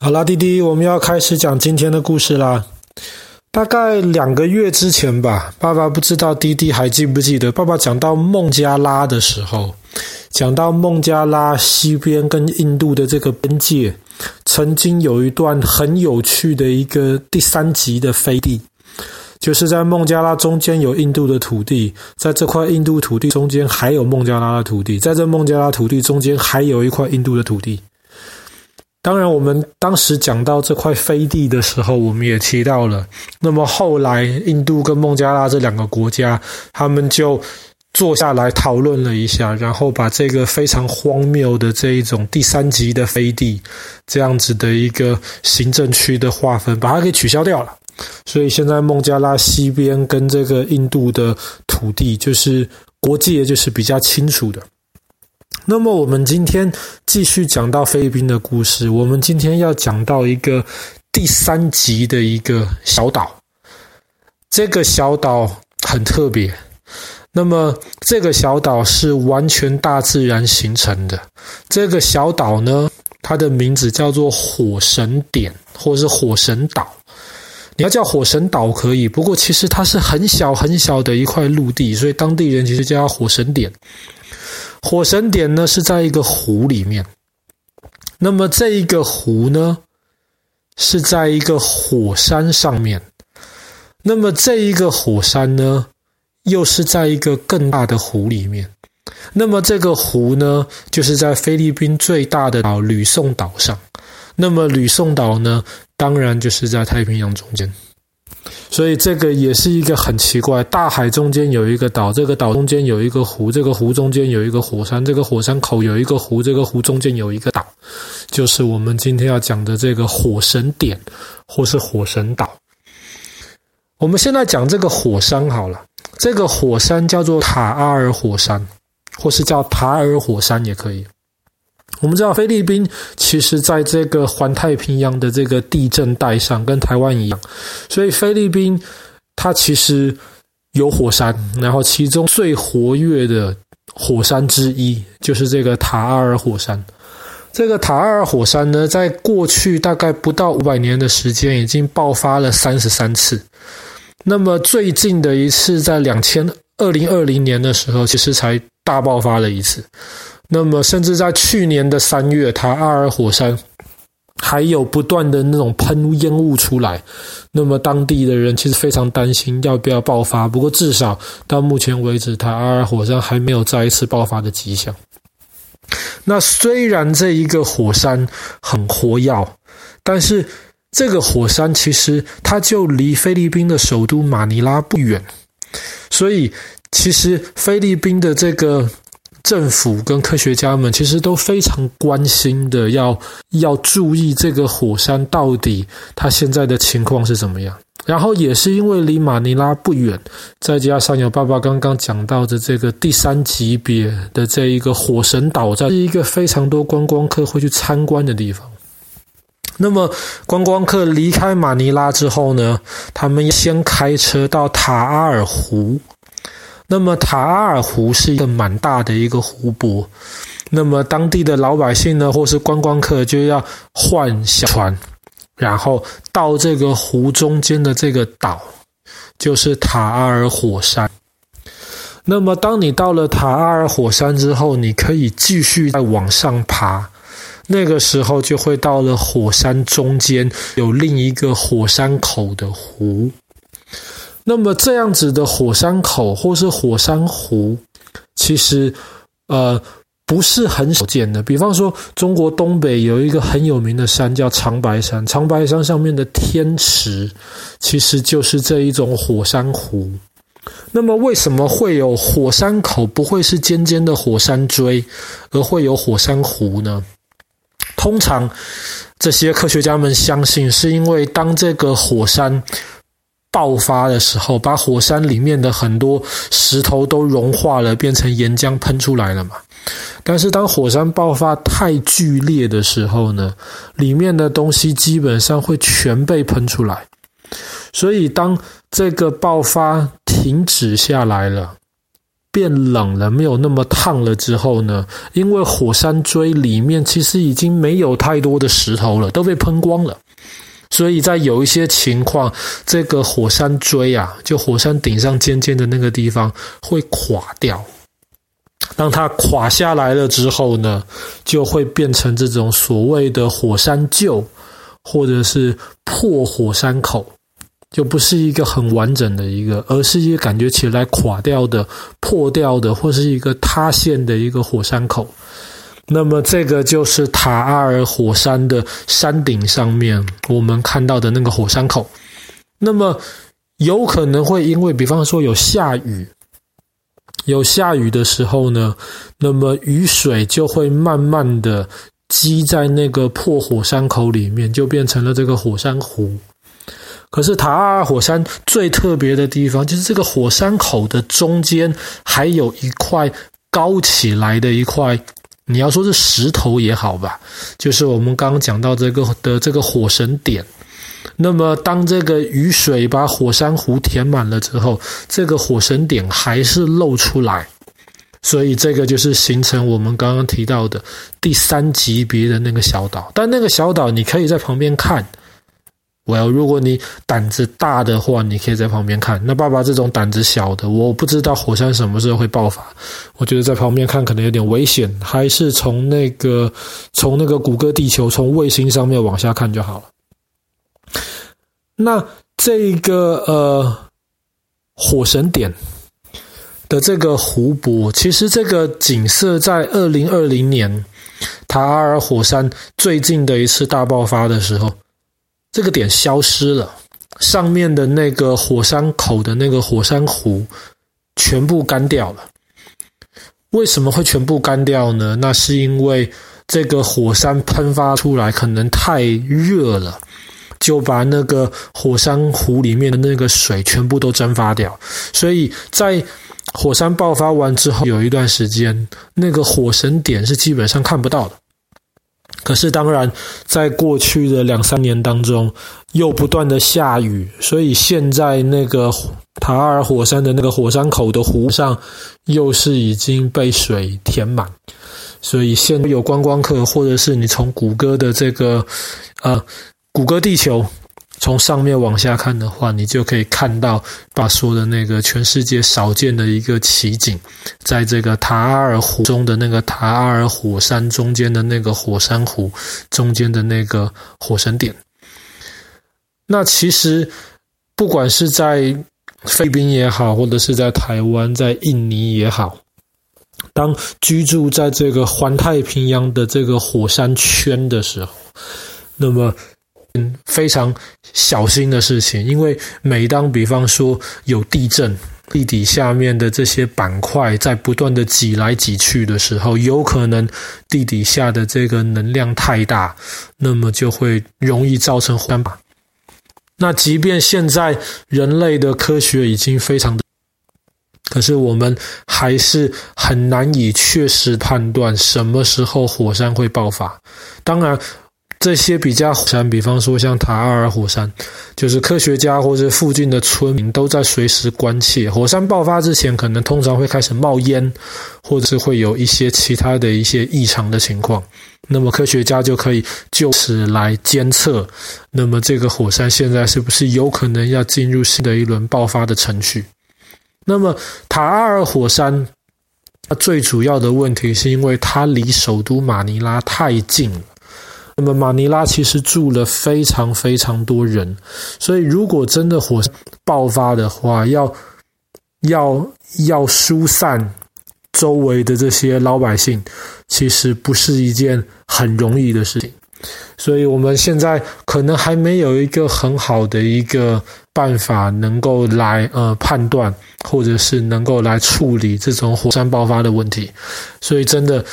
好啦，弟弟，我们要开始讲今天的故事啦。大概两个月之前吧，爸爸不知道弟弟还记不记得，爸爸讲到孟加拉的时候，讲到孟加拉西边跟印度的这个边界，曾经有一段很有趣的一个第三级的飞地，就是在孟加拉中间有印度的土地，在这块印度土地中间还有孟加拉的土地，在这孟加拉土地中间还有一块印度的土地。当然，我们当时讲到这块飞地的时候，我们也提到了。那么后来，印度跟孟加拉这两个国家，他们就坐下来讨论了一下，然后把这个非常荒谬的这一种第三级的飞地，这样子的一个行政区的划分，把它给取消掉了。所以现在孟加拉西边跟这个印度的土地，就是国界就是比较清楚的。那么我们今天继续讲到菲律宾的故事。我们今天要讲到一个第三级的一个小岛。这个小岛很特别。那么这个小岛是完全大自然形成的。这个小岛呢，它的名字叫做火神点，或者是火神岛。你要叫火神岛可以，不过其实它是很小很小的一块陆地，所以当地人其实叫它火神点。火神点呢是在一个湖里面，那么这一个湖呢是在一个火山上面，那么这一个火山呢又是在一个更大的湖里面，那么这个湖呢就是在菲律宾最大的岛吕宋岛上，那么吕宋岛呢当然就是在太平洋中间。所以这个也是一个很奇怪，大海中间有一个岛，这个岛中间有一个湖，这个湖中间有一个火山，这个火山口有一个湖，这个湖中间有一个岛，就是我们今天要讲的这个火神点，或是火神岛。我们现在讲这个火山好了，这个火山叫做塔阿尔火山，或是叫塔尔火山也可以。我们知道菲律宾其实在这个环太平洋的这个地震带上，跟台湾一样，所以菲律宾它其实有火山，然后其中最活跃的火山之一就是这个塔阿尔火山。这个塔阿尔火山呢，在过去大概不到五百年的时间，已经爆发了三十三次。那么最近的一次在两千二零二零年的时候，其实才大爆发了一次。那么，甚至在去年的三月，塔阿尔火山还有不断的那种喷烟雾出来。那么，当地的人其实非常担心要不要爆发。不过，至少到目前为止，塔阿尔火山还没有再一次爆发的迹象。那虽然这一个火山很活跃，但是这个火山其实它就离菲律宾的首都马尼拉不远，所以其实菲律宾的这个。政府跟科学家们其实都非常关心的，要要注意这个火山到底它现在的情况是怎么样。然后也是因为离马尼拉不远，再加上有爸爸刚刚讲到的这个第三级别的这一个火神岛，在是一个非常多观光客会去参观的地方。那么观光客离开马尼拉之后呢，他们先开车到塔阿尔湖。那么塔阿尔湖是一个蛮大的一个湖泊，那么当地的老百姓呢，或是观光客就要换小船，然后到这个湖中间的这个岛，就是塔阿尔火山。那么当你到了塔阿尔火山之后，你可以继续再往上爬，那个时候就会到了火山中间有另一个火山口的湖。那么这样子的火山口或是火山湖，其实呃不是很少见的。比方说，中国东北有一个很有名的山叫长白山，长白山上面的天池，其实就是这一种火山湖。那么为什么会有火山口，不会是尖尖的火山锥，而会有火山湖呢？通常这些科学家们相信，是因为当这个火山爆发的时候，把火山里面的很多石头都融化了，变成岩浆喷出来了嘛。但是当火山爆发太剧烈的时候呢，里面的东西基本上会全被喷出来。所以当这个爆发停止下来了，变冷了，没有那么烫了之后呢，因为火山锥里面其实已经没有太多的石头了，都被喷光了。所以在有一些情况，这个火山锥啊，就火山顶上尖尖的那个地方会垮掉。当它垮下来了之后呢，就会变成这种所谓的火山臼，或者是破火山口，就不是一个很完整的一个，而是一个感觉起来垮掉的、破掉的，或是一个塌陷的一个火山口。那么，这个就是塔阿尔火山的山顶上面我们看到的那个火山口。那么，有可能会因为，比方说有下雨，有下雨的时候呢，那么雨水就会慢慢的积在那个破火山口里面，就变成了这个火山湖。可是塔阿尔火山最特别的地方，就是这个火山口的中间还有一块高起来的一块。你要说是石头也好吧，就是我们刚刚讲到这个的这个火神点。那么，当这个雨水把火山湖填满了之后，这个火神点还是露出来，所以这个就是形成我们刚刚提到的第三级别的那个小岛。但那个小岛，你可以在旁边看。我要，如果你胆子大的话，你可以在旁边看。那爸爸这种胆子小的，我不知道火山什么时候会爆发。我觉得在旁边看可能有点危险，还是从那个从那个谷歌地球从卫星上面往下看就好了。那这个呃火神点的这个湖泊，其实这个景色在二零二零年塔阿尔火山最近的一次大爆发的时候。这个点消失了，上面的那个火山口的那个火山湖全部干掉了。为什么会全部干掉呢？那是因为这个火山喷发出来可能太热了，就把那个火山湖里面的那个水全部都蒸发掉。所以在火山爆发完之后，有一段时间，那个火神点是基本上看不到的。可是，当然，在过去的两三年当中，又不断的下雨，所以现在那个塔尔火山的那个火山口的湖上，又是已经被水填满。所以，现在有观光客，或者是你从谷歌的这个，呃，谷歌地球。从上面往下看的话，你就可以看到爸说的那个全世界少见的一个奇景，在这个塔阿尔湖中的那个塔阿尔火山中间的那个火山湖中间的那个火神点。那其实不管是在菲律宾也好，或者是在台湾、在印尼也好，当居住在这个环太平洋的这个火山圈的时候，那么。非常小心的事情，因为每当比方说有地震，地底下面的这些板块在不断的挤来挤去的时候，有可能地底下的这个能量太大，那么就会容易造成火山吧。那即便现在人类的科学已经非常的，可是我们还是很难以确实判断什么时候火山会爆发。当然。这些比较火山，比方说像塔阿尔火山，就是科学家或者附近的村民都在随时关切。火山爆发之前，可能通常会开始冒烟，或者是会有一些其他的一些异常的情况。那么科学家就可以就此来监测，那么这个火山现在是不是有可能要进入新的一轮爆发的程序？那么塔阿尔火山，它最主要的问题是因为它离首都马尼拉太近了。那么马尼拉其实住了非常非常多人，所以如果真的火山爆发的话，要要要疏散周围的这些老百姓，其实不是一件很容易的事情。所以我们现在可能还没有一个很好的一个办法，能够来呃判断，或者是能够来处理这种火山爆发的问题。所以真的。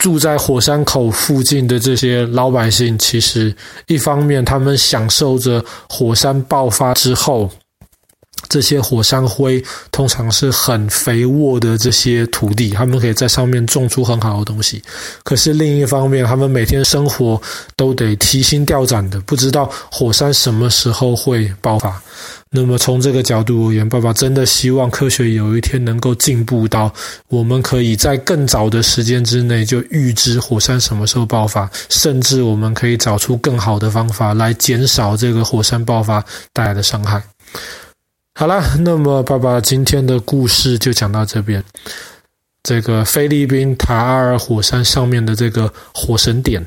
住在火山口附近的这些老百姓，其实一方面他们享受着火山爆发之后这些火山灰通常是很肥沃的这些土地，他们可以在上面种出很好的东西。可是另一方面，他们每天生活都得提心吊胆的，不知道火山什么时候会爆发。那么从这个角度而言，爸爸真的希望科学有一天能够进步到我们可以在更早的时间之内就预知火山什么时候爆发，甚至我们可以找出更好的方法来减少这个火山爆发带来的伤害。好啦，那么爸爸今天的故事就讲到这边。这个菲律宾塔尔火山上面的这个火神殿